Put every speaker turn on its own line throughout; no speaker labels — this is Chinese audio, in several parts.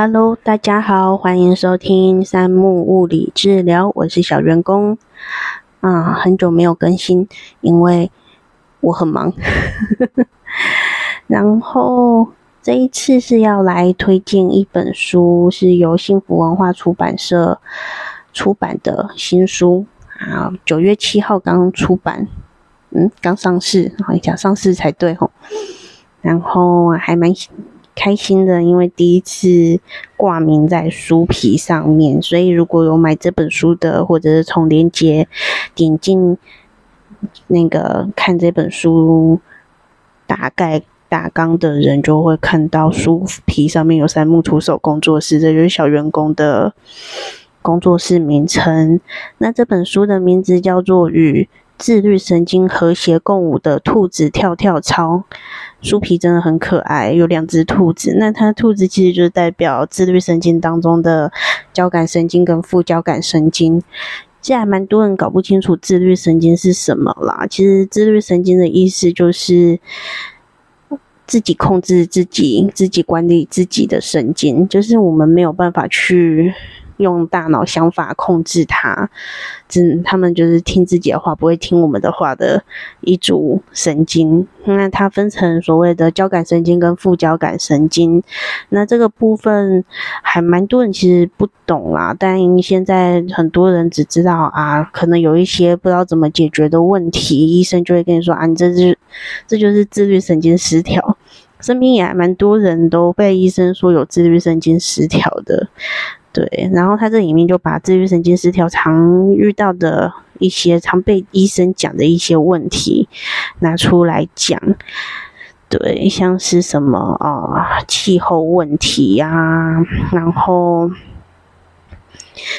Hello，大家好，欢迎收听三木物理治疗，我是小员工。啊，很久没有更新，因为我很忙。然后这一次是要来推荐一本书，是由幸福文化出版社出版的新书啊，九月七号刚出版，嗯，刚上市，好像上市才对吼。然后还蛮。开心的，因为第一次挂名在书皮上面，所以如果有买这本书的，或者是从链接点进那个看这本书大概大纲的人，就会看到书皮上面有三木徒手工作室，这就是小员工的工作室名称。那这本书的名字叫做《与自律神经和谐共舞的兔子跳跳操》。书皮真的很可爱，有两只兔子。那它兔子其实就是代表自律神经当中的交感神经跟副交感神经。现在蛮多人搞不清楚自律神经是什么啦。其实自律神经的意思就是自己控制自己、自己管理自己的神经，就是我们没有办法去。用大脑想法控制它，只他们就是听自己的话，不会听我们的话的一组神经。那它分成所谓的交感神经跟副交感神经。那这个部分还蛮多人其实不懂啦，但现在很多人只知道啊，可能有一些不知道怎么解决的问题，医生就会跟你说啊，你这是这就是自律神经失调。身边也还蛮多人都被医生说有自律神经失调的。对，然后他这里面就把自律神经失调常遇到的一些、常被医生讲的一些问题拿出来讲。对，像是什么啊，气候问题呀，然后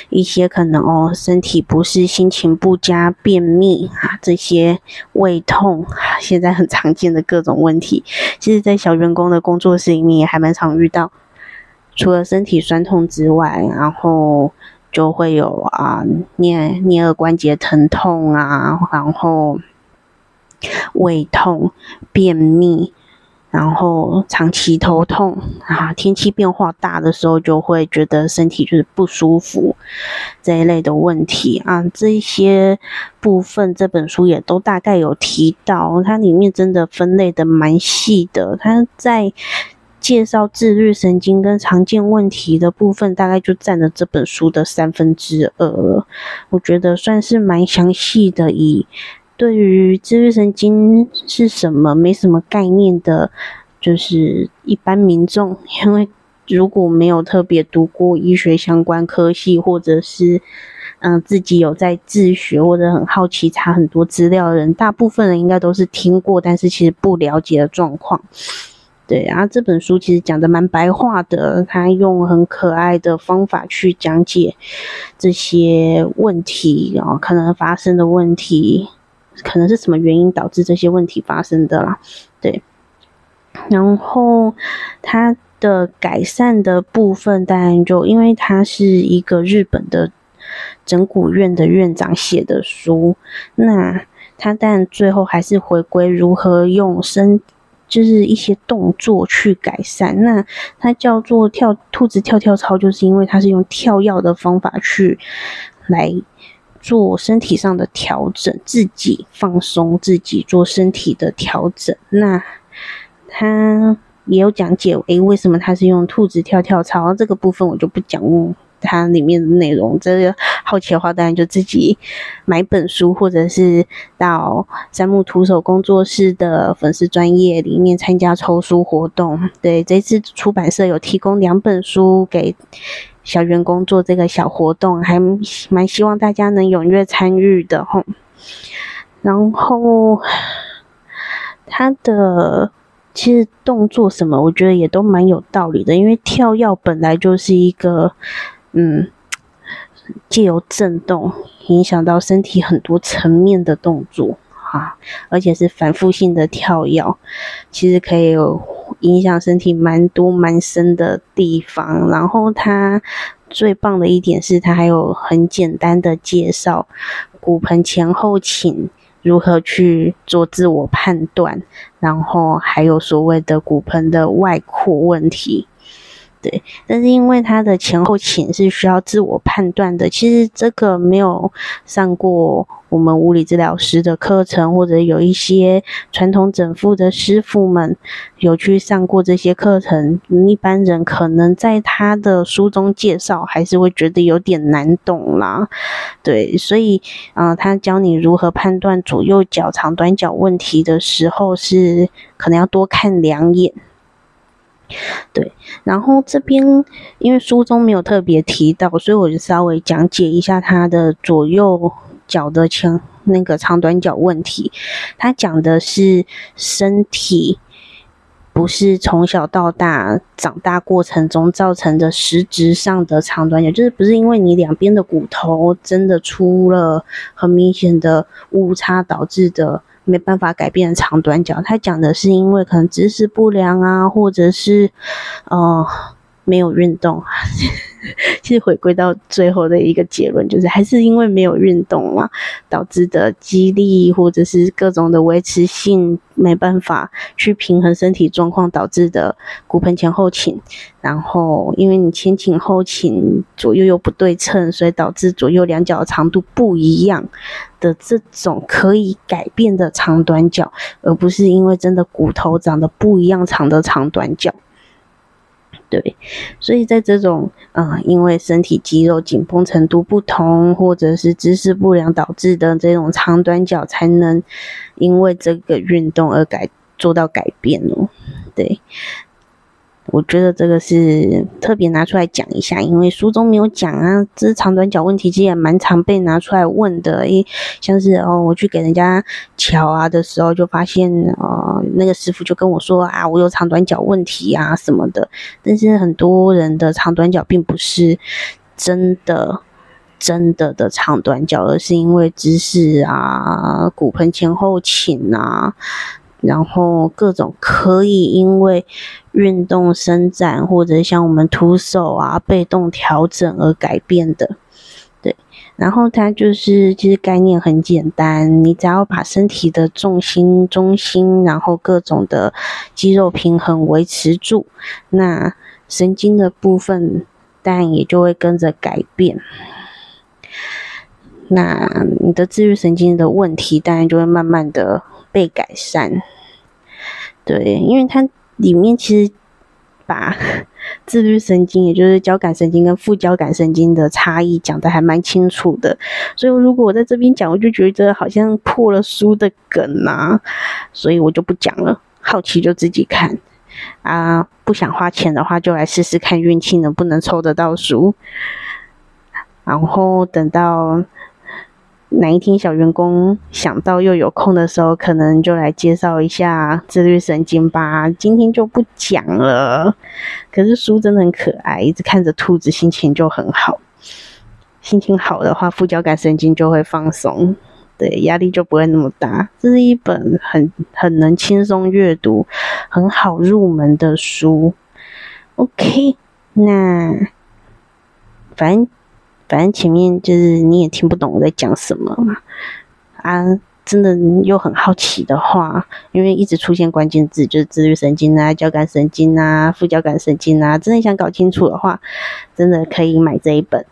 一些可能哦，身体不适、心情不佳、便秘啊，这些胃痛，现在很常见的各种问题，其实，在小员工的工作室里面也还蛮常遇到。除了身体酸痛之外，然后就会有啊，颞颞耳关节疼痛啊，然后胃痛、便秘，然后长期头痛啊，天气变化大的时候就会觉得身体就是不舒服这一类的问题啊，这些部分这本书也都大概有提到，它里面真的分类的蛮细的，它在。介绍自律神经跟常见问题的部分，大概就占了这本书的三分之二了。我觉得算是蛮详细的。以对于自律神经是什么没什么概念的，就是一般民众，因为如果没有特别读过医学相关科系，或者是嗯自己有在自学或者很好奇查很多资料的人，大部分人应该都是听过，但是其实不了解的状况。对，然后这本书其实讲的蛮白话的，他用很可爱的方法去讲解这些问题，然后可能发生的问题，可能是什么原因导致这些问题发生的啦。对，然后他的改善的部分，当然就因为他是一个日本的整骨院的院长写的书，那他但最后还是回归如何用身。就是一些动作去改善，那它叫做跳兔子跳跳操，就是因为它是用跳跃的方法去来做身体上的调整，自己放松自己做身体的调整。那它也有讲解，诶，为什么它是用兔子跳跳操？这个部分我就不讲它里面的内容，这个好奇的话，当然就自己买本书，或者是到三木徒手工作室的粉丝专业里面参加抽书活动。对，这次出版社有提供两本书给小员工做这个小活动，还蛮希望大家能踊跃参与的吼。然后他的其实动作什么，我觉得也都蛮有道理的，因为跳跃本来就是一个。嗯，借由震动影响到身体很多层面的动作啊，而且是反复性的跳跃，其实可以有影响身体蛮多蛮深的地方。然后它最棒的一点是，它还有很简单的介绍骨盆前后倾如何去做自我判断，然后还有所谓的骨盆的外扩问题。对，但是因为他的前后倾是需要自我判断的，其实这个没有上过我们物理治疗师的课程，或者有一些传统整复的师傅们有去上过这些课程，一般人可能在他的书中介绍还是会觉得有点难懂啦。对，所以嗯，他教你如何判断左右脚长短脚问题的时候，是可能要多看两眼。对，然后这边因为书中没有特别提到，所以我就稍微讲解一下他的左右脚的前那个长短脚问题。他讲的是身体不是从小到大长大过程中造成的实质上的长短脚，就是不是因为你两边的骨头真的出了很明显的误差导致的。没办法改变长短脚，他讲的是因为可能姿势不良啊，或者是，呃，没有运动。其实回归到最后的一个结论，就是还是因为没有运动嘛，导致的肌力或者是各种的维持性没办法去平衡身体状况导致的骨盆前后倾。然后因为你前倾后倾左右又不对称，所以导致左右两脚的长度不一样的这种可以改变的长短脚，而不是因为真的骨头长得不一样长的长短脚。对，所以在这种嗯，因为身体肌肉紧绷程度不同，或者是姿势不良导致的这种长短脚，才能因为这个运动而改做到改变哦。对。我觉得这个是特别拿出来讲一下，因为书中没有讲啊。这长短脚问题其实也蛮常被拿出来问的，诶，像是哦，我去给人家瞧啊的时候，就发现呃，那个师傅就跟我说啊，我有长短脚问题啊什么的。但是很多人的长短脚并不是真的真的的长短脚，而是因为姿势啊、骨盆前后倾啊。然后各种可以因为运动伸展或者像我们徒手啊被动调整而改变的，对。然后它就是其实概念很简单，你只要把身体的重心中心，然后各种的肌肉平衡维持住，那神经的部分当然也就会跟着改变。那你的自律神经的问题当然就会慢慢的。被改善，对，因为它里面其实把 自律神经，也就是交感神经跟副交感神经的差异讲的还蛮清楚的，所以如果我在这边讲，我就觉得好像破了书的梗呐，所以我就不讲了。好奇就自己看啊，不想花钱的话就来试试看运气能不能抽得到书，然后等到。哪一天小员工想到又有空的时候，可能就来介绍一下自律神经吧。今天就不讲了。可是书真的很可爱，一直看着兔子，心情就很好。心情好的话，副交感神经就会放松，对，压力就不会那么大。这是一本很很能轻松阅读、很好入门的书。OK，那反正。反正前面就是你也听不懂我在讲什么嘛，啊，真的又很好奇的话，因为一直出现关键字就是自律神经啊、交感神经啊、副交感神经啊，真的想搞清楚的话，真的可以买这一本，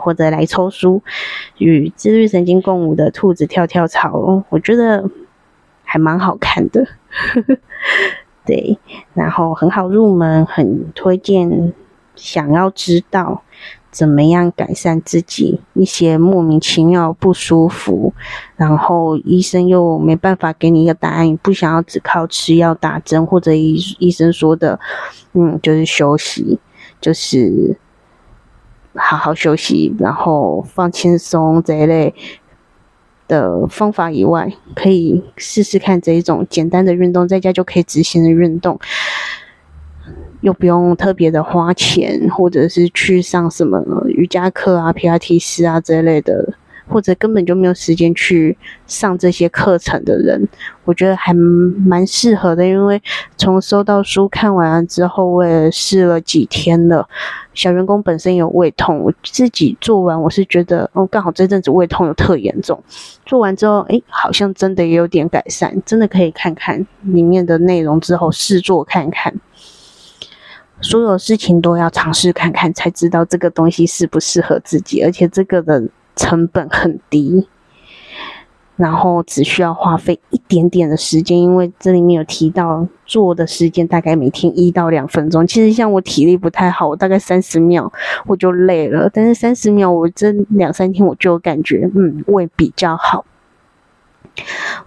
或者来抽书《与自律神经共舞的兔子跳跳槽》，我觉得还蛮好看的，对，然后很好入门，很推荐，想要知道。怎么样改善自己一些莫名其妙不舒服，然后医生又没办法给你一个答案，不想要只靠吃药打针，或者医医生说的，嗯，就是休息，就是好好休息，然后放轻松这一类的方法以外，可以试试看这一种简单的运动，在家就可以执行的运动。又不用特别的花钱，或者是去上什么瑜伽课啊、皮拉提斯啊这类的，或者根本就没有时间去上这些课程的人，我觉得还蛮适合的。因为从收到书看完了之后，我也试了几天了。小员工本身有胃痛，我自己做完，我是觉得哦，刚好这阵子胃痛有特严重。做完之后，诶，好像真的也有点改善，真的可以看看里面的内容之后试做看看。所有事情都要尝试看看，才知道这个东西适不适合自己，而且这个的成本很低。然后只需要花费一点点的时间，因为这里面有提到做的时间大概每天一到两分钟。其实像我体力不太好，我大概三十秒我就累了，但是三十秒我这两三天我就感觉嗯胃比较好。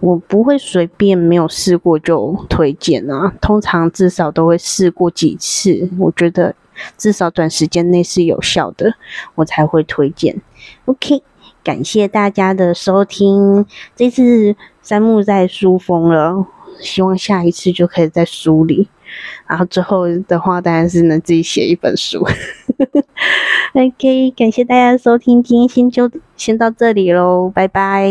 我不会随便没有试过就推荐啊，通常至少都会试过几次，我觉得至少短时间内是有效的，我才会推荐。OK。感谢大家的收听，这次三木在书封了，希望下一次就可以在书里，然后之后的话当然是能自己写一本书。OK，感谢大家收听，今天先就先到这里喽，拜拜。